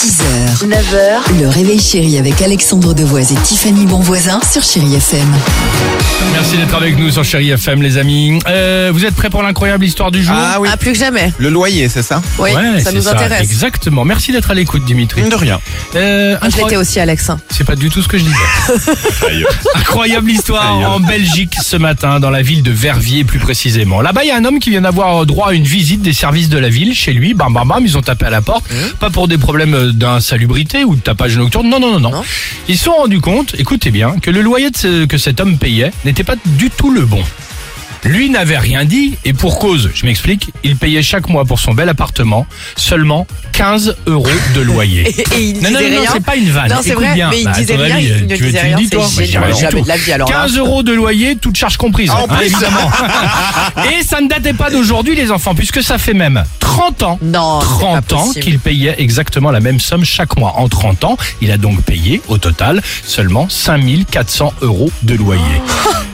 6h, 9h, le réveil chéri avec Alexandre Devoise et Tiffany Bonvoisin sur Chérie FM. Merci d'être avec nous sur Chéri FM, les amis. Euh, vous êtes prêts pour l'incroyable histoire du jour? Ah oui, Ah, plus que jamais. le loyer, c'est ça? Oui, Ouais, ça nous intéresse. Exactement. Merci d'être à l'écoute, Dimitri. De rien. Euh, Je incroy- l'étais aussi, Alex. C'est pas du tout ce que je disais. Incroyable histoire en Belgique ce matin, dans la ville de Verviers plus précisément. Là-bas, il y a un homme qui vient d'avoir droit à une visite des services de la ville chez lui. Bam, bam, bam, ils ont tapé à la porte. Pas pour des problèmes euh, d'insalubrité ou de tapage nocturne. Non, non, non, non. Non. Ils se sont rendus compte, écoutez bien, que le loyer de ce- que cet homme payait n'était pas du tout le bon. Lui n'avait rien dit et pour cause, je m'explique, il payait chaque mois pour son bel appartement seulement 15 euros de loyer. Et, et il Non, non, non, non, c'est pas une vanne. Non, c'est vrai, bien. mais il Bah, disait rien, avis, il ne tu disait rien, dis, toi Jamais de la vie, alors là. 15 euros de loyer, toute charge comprise. Hein, plus. évidemment. Et ça ne datait pas d'aujourd'hui, les enfants, puisque ça fait même 30 ans. Non, c'est pas 30 ans qu'il payait exactement la même somme chaque mois. En 30 ans, il a donc payé au total seulement 5400 euros de loyer.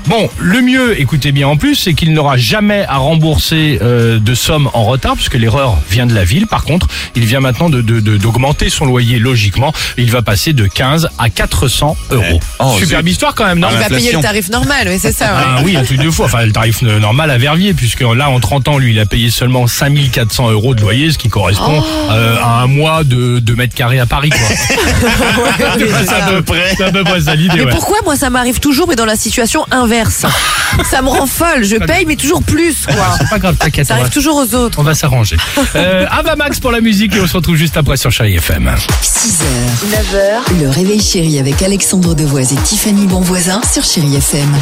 Bon, le mieux, écoutez bien en plus, c'est qu'il n'aura jamais à rembourser euh, de somme en retard, puisque l'erreur vient de la ville. Par contre, il vient maintenant de de- de- d'augmenter son loyer logiquement. Il va passer de 15 à 400 euros. Eh. Oh, Superbe histoire quand même, non Il va payer le tarif normal, oui, c'est ça. ouais. ah oui, un truc de fou. Enfin, le tarif normal à Verviers, puisque là, en 30 ans, lui, il a payé seulement 5400 euros de loyer, ce qui correspond Oh. euh, à un mois de, de mètres carrés à Paris, quoi. Ouais, C'est à peu près, c'est à peu près ça l'idée, Mais ouais. pourquoi moi ça m'arrive toujours mais dans la situation inverse Ça me rend folle, je paye mais toujours plus quoi. C'est pas grave, t'inquiète. Ça va- arrive toujours aux autres. On va s'arranger. Euh, Avamax pour la musique et on se retrouve juste après sur Chérie FM. 6h, 9h, le réveil chéri avec Alexandre Devoise et Tiffany Bonvoisin sur Chérie FM.